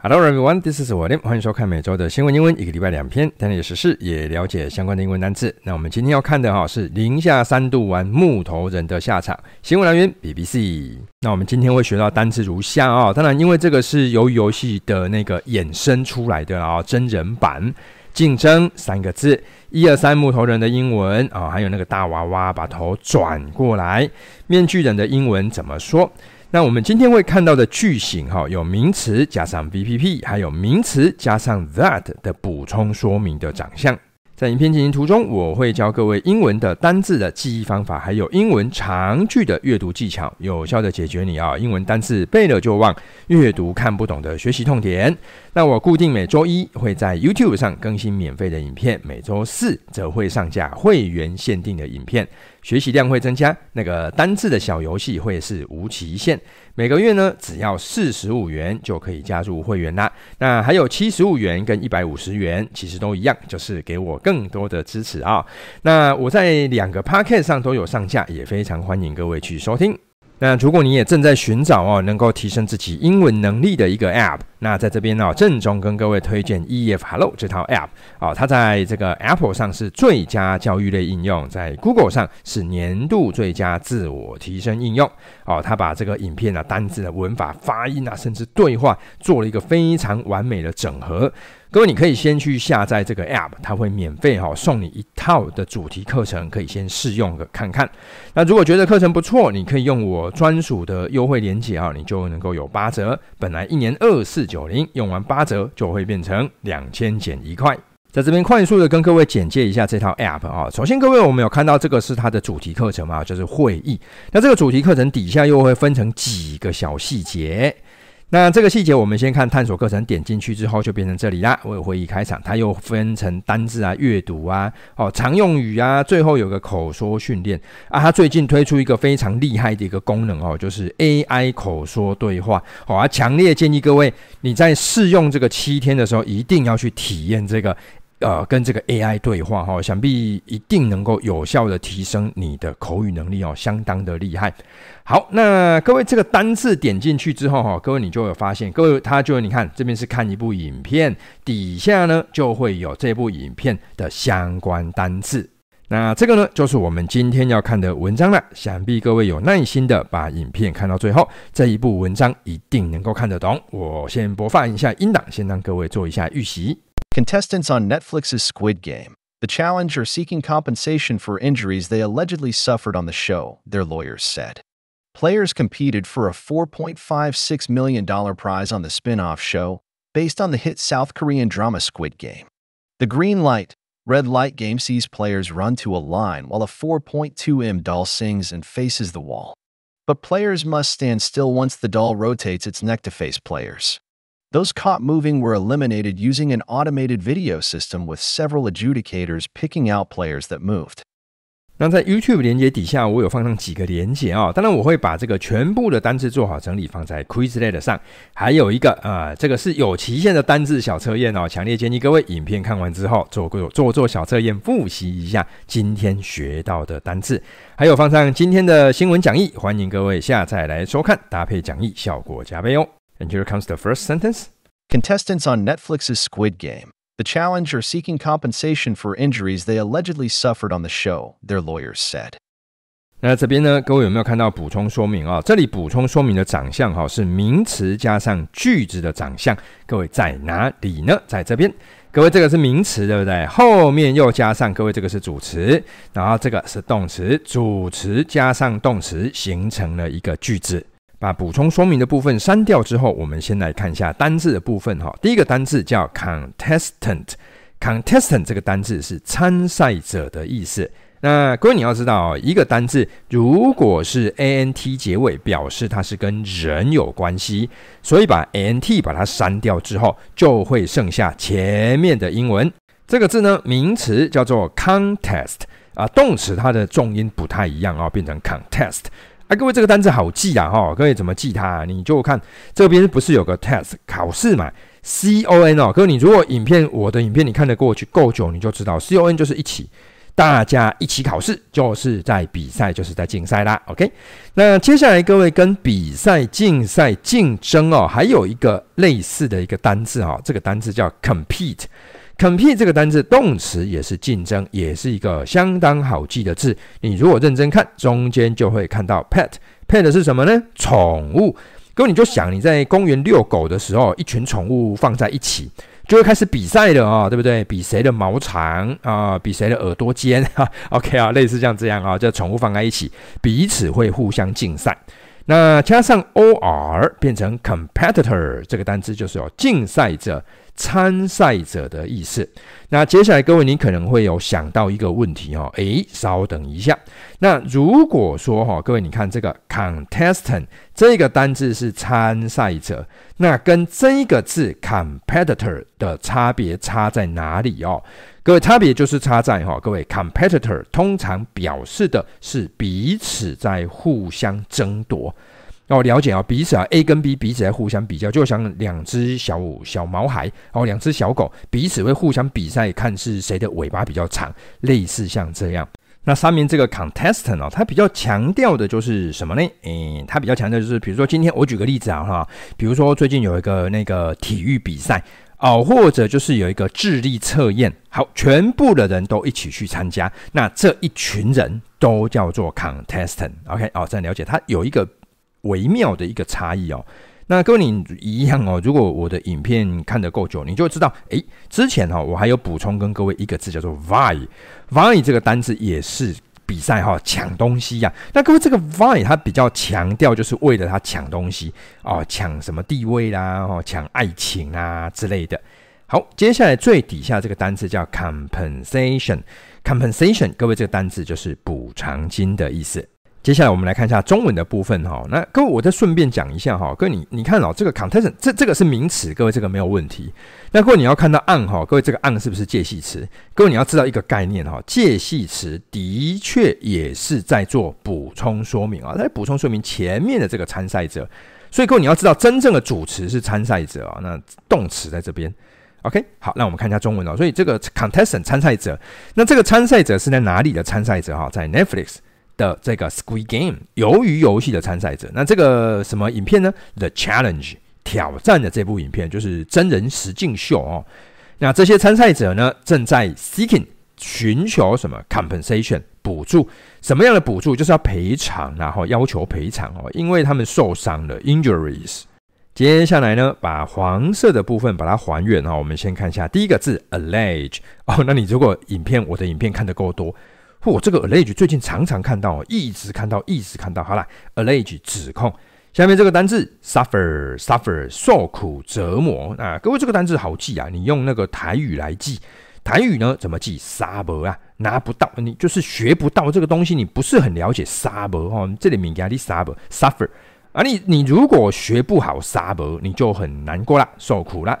Hello everyone, this is William，欢迎收看每周的新闻英文，一个礼拜两篇，带你时事，也了解相关的英文单词。那我们今天要看的哈是零下三度玩木头人的下场。新闻来源 BBC。那我们今天会学到单词如下啊，当然因为这个是由游戏的那个衍生出来的啊，真人版竞争三个字，一二三木头人的英文啊，还有那个大娃娃把头转过来，面具人的英文怎么说？那我们今天会看到的句型，哈，有名词加上 VPP，还有名词加上 that 的补充说明的长相。在影片进行途中，我会教各位英文的单字的记忆方法，还有英文长句的阅读技巧，有效的解决你啊英文单字背了就忘、阅读看不懂的学习痛点。那我固定每周一会在 YouTube 上更新免费的影片，每周四则会上架会员限定的影片。学习量会增加，那个单字的小游戏会是无期限。每个月呢，只要四十五元就可以加入会员啦。那还有七十五元跟一百五十元，其实都一样，就是给我更多的支持啊。那我在两个 Podcast 上都有上架，也非常欢迎各位去收听。那如果你也正在寻找哦，能够提升自己英文能力的一个 App，那在这边呢，郑重跟各位推荐 EF Hello 这套 App 哦，它在这个 Apple 上是最佳教育类应用，在 Google 上是年度最佳自我提升应用哦，它把这个影片啊、单字的文法、发音啊，甚至对话做了一个非常完美的整合。各位，你可以先去下载这个 App，它会免费哈送你一套的主题课程，可以先试用个看看。那如果觉得课程不错，你可以用我专属的优惠链接啊，你就能够有八折。本来一年二四九零，用完八折就会变成两千减一块。在这边快速的跟各位简介一下这套 App 啊。首先，各位我们有看到这个是它的主题课程嘛，就是会议。那这个主题课程底下又会分成几个小细节。那这个细节，我们先看探索课程，点进去之后就变成这里啦。我有会议开场，它又分成单字啊、阅读啊、哦常用语啊，最后有个口说训练啊。它最近推出一个非常厉害的一个功能哦，就是 AI 口说对话。好啊，强烈建议各位你在试用这个七天的时候，一定要去体验这个。呃，跟这个 AI 对话哈，想必一定能够有效的提升你的口语能力哦，相当的厉害。好，那各位这个单字点进去之后哈，各位你就有发现，各位他就你看这边是看一部影片，底下呢就会有这部影片的相关单字。那这个呢就是我们今天要看的文章了。想必各位有耐心的把影片看到最后，这一部文章一定能够看得懂。我先播放一下音档，先让各位做一下预习。Contestants on Netflix's Squid Game. The challenge are seeking compensation for injuries they allegedly suffered on the show, their lawyers said. Players competed for a $4.56 million prize on the spin off show, based on the hit South Korean drama Squid Game. The green light, red light game sees players run to a line while a 4.2M doll sings and faces the wall. But players must stand still once the doll rotates its neck to face players. Those caught moving were eliminated using an automated video system with several adjudicators picking out players that moved. 那在 YouTube 连接底下，我有放上几个连接啊、哦。当然，我会把这个全部的单字做好整理放在 Quizlet 上。还有一个啊、这个是有期限的单字小测验哦。强烈建议各位影片看完之后做做做小测验，复习一下今天学到的单字。还有放上今天的新闻讲义，欢迎各位下载来收看，搭配讲义效果加倍哦。And here comes the first sentence. Contestants on Netflix's Squid Game. The challenge are seeking compensation for injuries they allegedly suffered on the show, their lawyers said. 那这边呢，各位有没有看到补充说明啊？这里补充说明的长相哈，是名词加上句子的长相。各位在哪里呢？在这边。各位这个是名词，对不对？后面又加上各位这个是主词，然后这个是动词，主词加上动词形成了一个句子。 把补充说明的部分删掉之后，我们先来看一下单字的部分哈。第一个单字叫 contestant，contestant 这个单字是参赛者的意思。那各位你要知道，一个单字如果是 ant 结尾，表示它是跟人有关系，所以把 ant 把它删掉之后，就会剩下前面的英文。这个字呢，名词叫做 contest 啊，动词它的重音不太一样啊，变成 contest。啊，各位，这个单字好记啊！哈，各位怎么记它？你就看这边不是有个 test 考试嘛？C O N 哦，各位，你如果影片我的影片你看得过去够久，你就知道 C O N 就是一起大家一起考试，就是在比赛，就是在竞赛啦。OK，那接下来各位跟比赛、竞赛、竞争哦，还有一个类似的一个单字哈，这个单字叫 compete。Compete 这个单字动词也是竞争，也是一个相当好记的字。你如果认真看，中间就会看到 pet。pet 是什么呢？宠物。各位你就想你在公园遛狗的时候，一群宠物放在一起。就会开始比赛了啊，对不对？比谁的毛长啊，比谁的耳朵尖哈。OK 啊，类似像这样啊，这宠物放在一起，彼此会互相竞赛。那加上 or 变成 competitor 这个单词，就是有竞赛者。参赛者的意思。那接下来各位，你可能会有想到一个问题哦，诶，稍等一下。那如果说哈，各位你看这个 contestant 这个单字是参赛者，那跟这个字 competitor 的差别差在哪里哦？各位，差别就是差在哈，各位 competitor 通常表示的是彼此在互相争夺。哦，了解啊，彼此啊，A 跟 B 彼此在互相比较，就像两只小小毛孩哦，两只小狗彼此会互相比赛，看是谁的尾巴比较长，类似像这样。那上面这个 contestant 哦，它比较强调的就是什么呢？诶，它比较强调就是，比如说今天我举个例子啊哈，比如说最近有一个那个体育比赛哦，或者就是有一个智力测验，好，全部的人都一起去参加，那这一群人都叫做 contestant。OK，哦，这样了解，它有一个。微妙的一个差异哦，那跟你一样哦。如果我的影片看得够久，你就会知道，诶，之前哈我还有补充跟各位一个字叫做 vie，vie 这个单字也是比赛哈抢东西呀。那各位这个 vie 它比较强调就是为了他抢东西哦，抢什么地位啦，哦，抢爱情啊之类的。好，接下来最底下这个单词叫 compensation，compensation 各位这个单词就是补偿金的意思。接下来我们来看一下中文的部分哈，那各位我再顺便讲一下哈，各位你你看哦，这个 contestant 这这个是名词，各位这个没有问题。那各位你要看到 on 哈，各位这个 on 是不是介系词？各位你要知道一个概念哈，介系词的确也是在做补充说明啊，在补充说明前面的这个参赛者。所以各位你要知道，真正的主词是参赛者啊，那动词在这边。OK，好，那我们看一下中文哦。所以这个 contestant 参赛者，那这个参赛者是在哪里的参赛者哈？在 Netflix。的这个 Squid Game 鱿鱼游戏的参赛者，那这个什么影片呢？The Challenge 挑战的这部影片就是真人实境秀哦。那这些参赛者呢，正在 seeking 寻求什么 compensation 补助？什么样的补助？就是要赔偿，然后要求赔偿哦，因为他们受伤了 injuries。接下来呢，把黄色的部分把它还原哦。我们先看一下第一个字 allege 哦。那你如果影片我的影片看得够多。嚯，这个 allege 最近常常看到，一直看到，一直看到。好了，allege 指控。下面这个单字 suffer，suffer 受苦折磨。啊，各位这个单字好记啊，你用那个台语来记。台语呢怎么记？沙伯啊，拿不到，你就是学不到这个东西，你不是很了解沙伯哦。这里面压力沙伯 suffer 啊，你你如果学不好沙伯，你就很难过了，受苦了。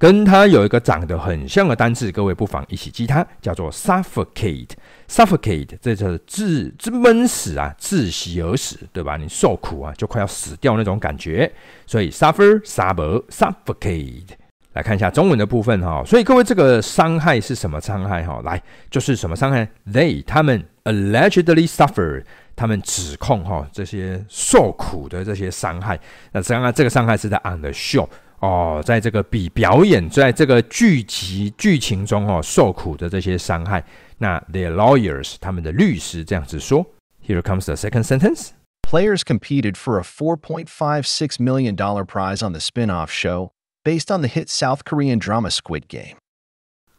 跟它有一个长得很像的单字，各位不妨一起记它，叫做 suffocate。suffocate 这就是窒窒闷死啊，窒息而死，对吧？你受苦啊，就快要死掉那种感觉。所以 suffer、suffer、suffocate。来看一下中文的部分哈。所以各位这个伤害是什么伤害哈？来，就是什么伤害？They 他们 allegedly suffer，他们指控哈这些受苦的这些伤害。那刚刚这个伤害是在 on the show。哦，在这个比表演，在这个剧集剧情中哦，受苦的这些伤害，那 their lawyers 他们的律师这样子说。Here comes the second sentence. Players competed for a 4.56 million dollar prize on the spin-off show based on the hit South Korean drama Squid Game.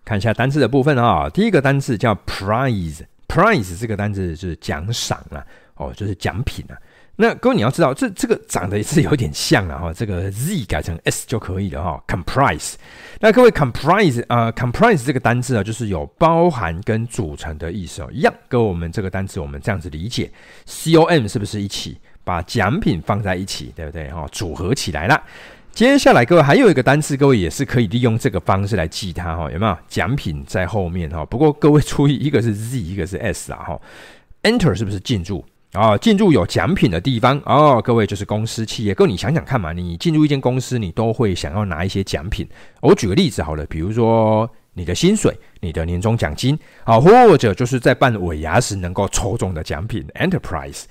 看一下单词的部分啊、哦，第一个单词叫 prize，prize 这个单词是奖赏啊，哦，就是奖品啊。那各位你要知道，这这个长得是有点像了哈，这个 z 改成 s 就可以了哈。comprise，那各位 comprise 啊、comprise 这个单字啊，就是有包含跟组成的意思哦，一样。跟我们这个单字我们这样子理解，com 是不是一起把奖品放在一起，对不对哈？组合起来了。接下来各位还有一个单字，各位也是可以利用这个方式来记它哈，有没有？奖品在后面哈，不过各位注意，一个是 z，一个是 s 啊哈。enter 是不是进入？啊，进入有奖品的地方哦，各位就是公司企业。各位你想想看嘛，你进入一间公司，你都会想要拿一些奖品。我举个例子好了，比如说你的薪水、你的年终奖金啊，或者就是在办尾牙时能够抽中的奖品 Enterprise。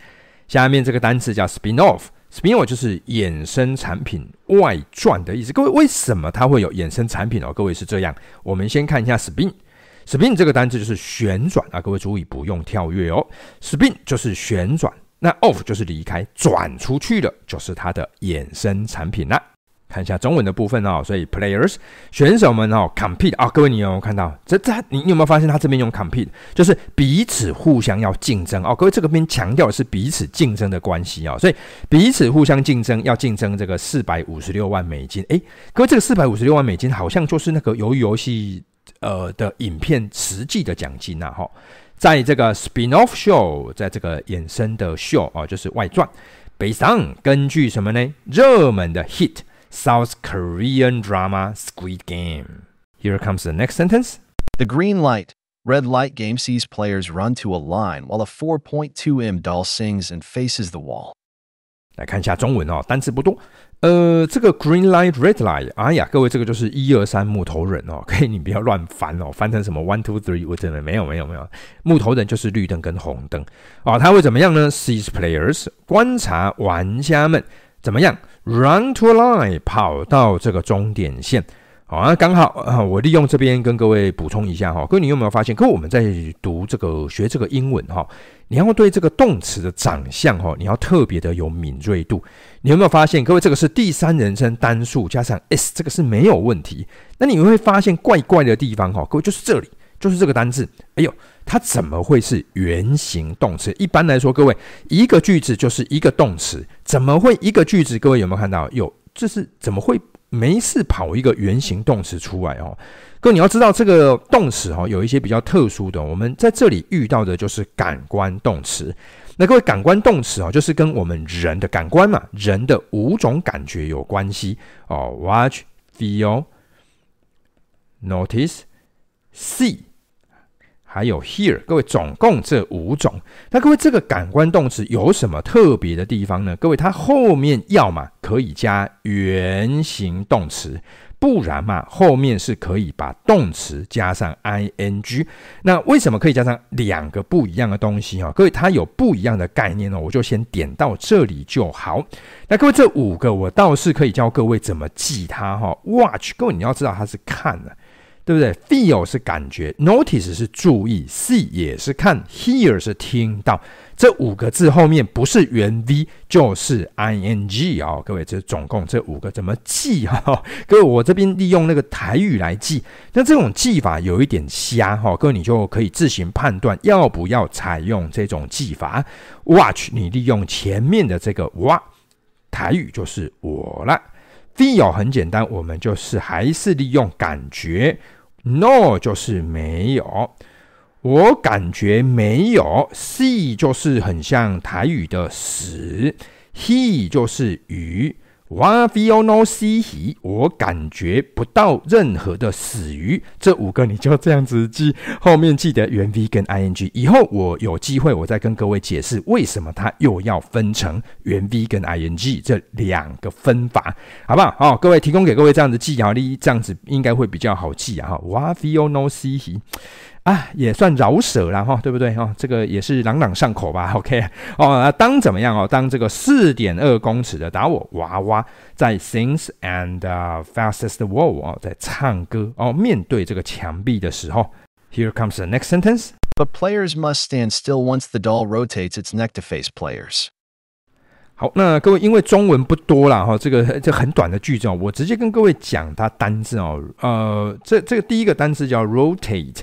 下面这个单词叫 spin-off，spin-off 就是衍生产品外传的意思。各位，为什么它会有衍生产品哦？各位是这样，我们先看一下 spin Spin 这个单词就是旋转啊。各位注意，不用跳跃哦。spin 就是旋转，那 off 就是离开，转出去了就是它的衍生产品啦。看一下中文的部分哦，所以 players 选手们哦，compete 啊，各位你有没有看到？这这你有没有发现他这边用 compete 就是彼此互相要竞争哦？各位这个边强调的是彼此竞争的关系哦，所以彼此互相竞争要竞争这个四百五十六万美金。诶，各位这个四百五十六万美金好像就是那个鱿鱼游戏呃的影片实际的奖金呐哈，在这个 spin-off show，在这个衍生的 show 哦，就是外传，based on 根据什么呢？热门的 hit。South Korean drama Squid Game. Here comes the next sentence. The green light, red light game sees players run to a line while a 4.2M doll sings and faces the wall. 来看一下中文哦，单词不多。呃，这个 green light, red light，哎呀，各位，这个就是一二三木头人哦，可以你不要乱翻哦，翻成什么 one two three，我真的没有没有没有，木头人就是绿灯跟红灯哦，他会怎么样呢？Sees players，观察玩家们。怎么样？Run to a line，跑到这个终点线。好啊，刚好啊，我利用这边跟各位补充一下哈。各位，你有没有发现？各位，我们在读这个学这个英文哈，你要对这个动词的长相哈，你要特别的有敏锐度。你有没有发现？各位，这个是第三人称单数加上 s，这个是没有问题。那你会发现怪怪的地方哈，各位就是这里。就是这个单字，哎呦，它怎么会是原形动词？一般来说，各位一个句子就是一个动词，怎么会一个句子？各位有没有看到？有，这是怎么会没事跑一个原形动词出来哦？各位你要知道，这个动词哦有一些比较特殊的，我们在这里遇到的就是感官动词。那各位感官动词哦，就是跟我们人的感官嘛，人的五种感觉有关系哦，watch、feel、notice、see。还有 hear，各位总共这五种。那各位这个感官动词有什么特别的地方呢？各位它后面要嘛可以加原形动词，不然嘛后面是可以把动词加上 ing。那为什么可以加上两个不一样的东西啊？各位它有不一样的概念呢，我就先点到这里就好。那各位这五个我倒是可以教各位怎么记它哈。Watch，各位你要知道它是看的。对不对？Feel 是感觉，Notice 是注意，See 也是看，Hear 是听到。这五个字后面不是原 V 就是 ing 哦。各位，这总共这五个怎么记哈、各位，我这边利用那个台语来记，那这种记法有一点瞎哈、各位，你就可以自行判断要不要采用这种记法。Watch，你利用前面的这个哇，台语就是我了。Feel 很简单，我们就是还是利用感觉。No 就是没有，我感觉没有。See 就是很像台语的死，He 就是鱼。我 feel no see，我感觉不到任何的死鱼。这五个你就这样子记，后面记得原 V 跟 ing。以后我有机会，我再跟各位解释为什么它又要分成原 V 跟 ing 这两个分法，好不好？好，各位提供给各位这样子记啊，你这样子应该会比较好记啊。哈，我 feel no see。啊，也算饶舌了哈，对不对哈？这个也是朗朗上口吧？OK 哦，当怎么样哦？当这个四点二公尺的打我娃娃在 sings and、uh, fastest wall 哦，在唱歌哦，面对这个墙壁的时候，Here comes the next sentence. But players must stand still once the doll rotates its neck to face players. 好，那各位因为中文不多了哈，这个这很短的句子哦，我直接跟各位讲它单字哦。呃，这这个第一个单字叫 rotate。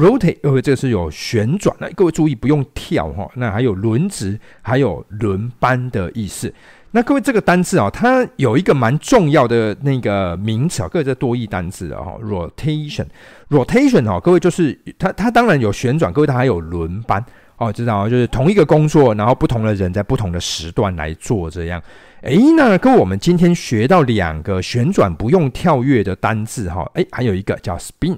Rotate，因为这个是有旋转的，各位注意不用跳哈。那还有轮值，还有轮班的意思。那各位这个单字啊，它有一个蛮重要的那个名词啊，各位这多义单字啊，rotation，rotation 哦，各位就是它它当然有旋转，各位它还有轮班哦，知道就是同一个工作，然后不同的人在不同的时段来做这样。哎，那各位我们今天学到两个旋转不用跳跃的单字哈，哎，还有一个叫 spin。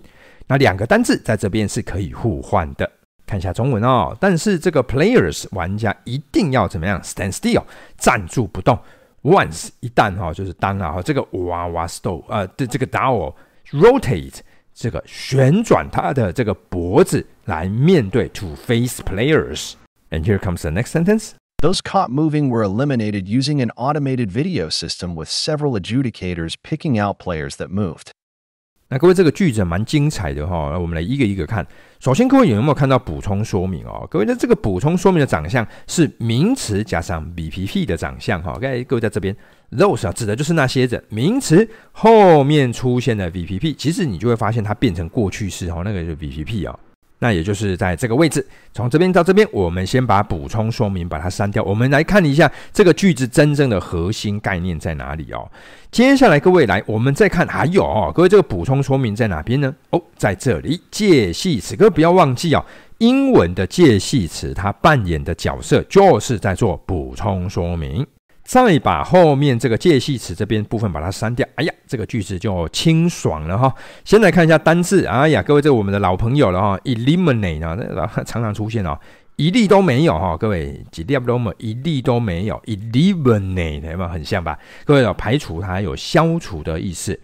那两个单字在这边是可以互换的，看一下中文哦。但是这个 players 玩家一定要怎么样？stand still 站住不动。once 一旦哈就是当啊，这个娃娃 stole 呃的这个 doll rotate 这个旋转他的这个脖子来面对 to face players。And here comes the next sentence. Those caught moving were eliminated using an automated video system with several adjudicators picking out players that moved. 那各位，这个句子蛮精彩的哈，那我们来一个一个看。首先，各位有没有看到补充说明哦？各位那这个补充说明的长相是名词加上 VPP 的长相哈。各位在这边，those 啊指的就是那些人，名词后面出现的 VPP，其实你就会发现它变成过去式哈，那个就是 VPP 啊。那也就是在这个位置，从这边到这边，我们先把补充说明把它删掉。我们来看一下这个句子真正的核心概念在哪里哦。接下来各位来，我们再看还有哦，各位这个补充说明在哪边呢？哦，在这里介系词，各位不要忘记哦，英文的介系词它扮演的角色就是在做补充说明。再把后面这个介系词这边部分把它删掉，哎呀，这个句子就清爽了哈。先来看一下单字，哎呀，各位，这是我们的老朋友了哈，eliminate 啊，这常常出现哦，一例都没有哈，各位，几例都没有，一例都没有，eliminate 有没有很像吧？各位要，排除它有消除的意思。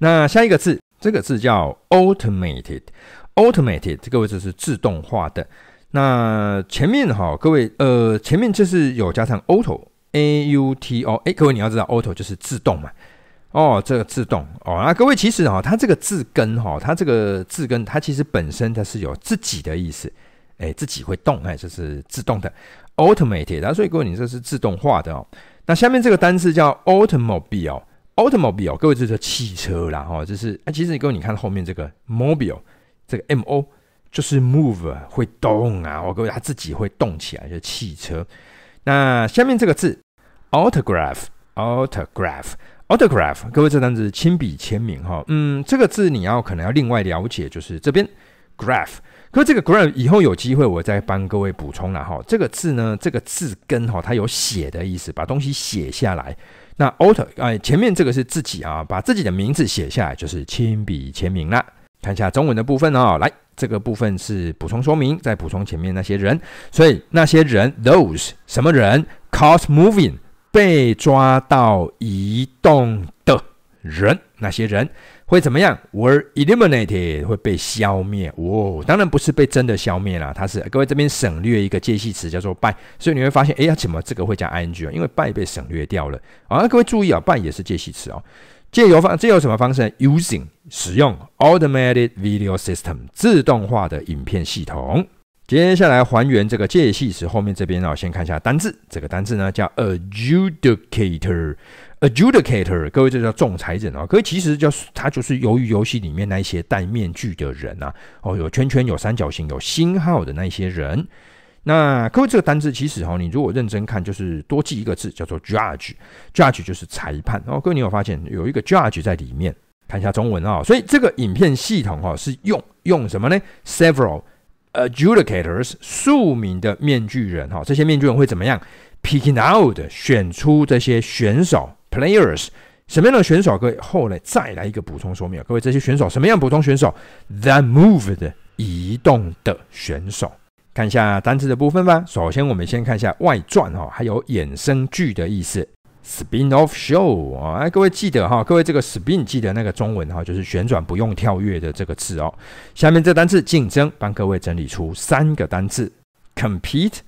那下一个字，这个字叫 automated，automated，这个位置是自动化的。那前面哈，各位，呃，前面就是有加上 auto。A U T O，哎，各位你要知道，auto 就是自动嘛，哦，这个自动哦，那各位其实哈、它这个字根哈，它这个字根，它其实本身它是有自己的意思，哎，自己会动，哎，这是自动的，automated，然后所以各位你这是自动化的哦。那下面这个单词叫 automobile，automobile，各位这是汽车啦，哈，这是，哎，其实各位你看后面这个 mobile，这个 M O 就是 move 会动啊，哦，各位它自己会动起来，就是汽车。那下面这个字。autograph，autograph，autograph，各位这单词亲笔签名哈，嗯，这个字你要可能要另外了解，就是这边 graph，可是这个 graph 以后有机会我再帮各位补充了哈。这个字呢，这个字根哈，它有写的意思，把东西写下来。那 auto 哎，前面这个是自己啊，把自己的名字写下来就是亲笔签名了。看一下中文的部分哦，来，这个部分是补充说明，再补充前面那些人，所以那些人 those 什么人 caught moving。被抓到移动的人，那些人会怎么样？Were eliminated，会被消灭。哦，当然不是被真的消灭啦，它是各位这边省略一个介系词叫做 by，所以你会发现，哎呀，怎么这个会加 ing 啊？因为 by 被省略掉了。啊，各位注意啊，by 也是介系词哦。借由方，借由什么方式呢？Using 使用 automated video system 自动化的影片系统。接下来还原这个介系词后面这边啊，先看一下单字。这个单字呢叫 adjudicator，adjudicator，各位这叫仲裁者啊。各位其实就是它就是由于游戏里面那一些戴面具的人啊。哦，有圈圈、有三角形、有星号的那些人。那各位这个单字其实哈，你如果认真看，就是多记一个字叫做 judge，judge 就是裁判。哦，各位你有发现有一个 judge 在里面？看一下中文啊。所以这个影片系统哈是用用什么呢？Several。Adjudicators 数名的面具人哈，这些面具人会怎么样？Picking out 选出这些选手，players 什么样的选手？各位后来再来一个补充说明，各位这些选手什么样补充选手？That moved 移动的选手，看一下单词的部分吧。首先我们先看一下外传哈，还有衍生句的意思。Spin-off show 啊，哎，各位记得哈，各位这个 spin 记得那个中文哈，就是旋转不用跳跃的这个字哦。下面这单词竞争，帮各位整理出三个单词：compete、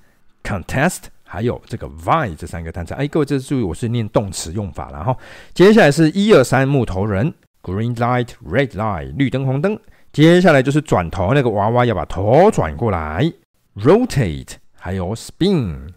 contest，还有这个 vie 这三个单词。哎，各位这注意，我是念动词用法了哈。接下来是一二三木头人，green light、red light，绿灯红灯。接下来就是转头，那个娃娃要把头转过来 ，rotate，还有 spin。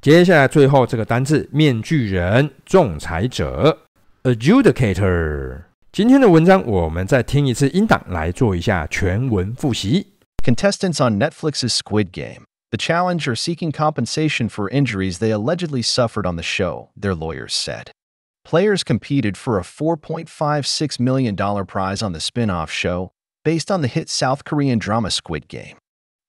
接下来最后这个单字，面具人、仲裁者，adjudicator。今天的文章我们再听一次音档来做一下全文复习。Contestants on Netflix's Squid Game. The challenge are seeking compensation for injuries they allegedly suffered on the show, their lawyers said. Players competed for a $4.56 million prize on the spin-off show based on the hit South Korean drama Squid Game.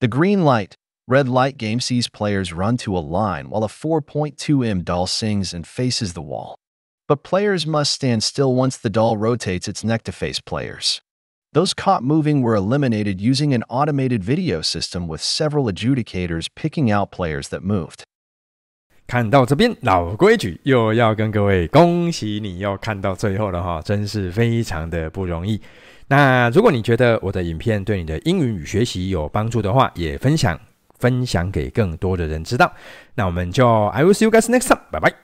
The green light Red light game sees players run to a line while a 4.2M doll sings and faces the wall. But players must stand still once the doll rotates its neck to face players. Those caught moving were eliminated using an automated video system with several adjudicators picking out players that moved. 看到这边，老规矩又要跟各位恭喜你，又看到最后了哈，真是非常的不容易。 那如果你觉得我的影片对你的英语与学习有帮助的话，也分享 分享给更多的人知道。那我们就 I will see you guys next time，拜拜。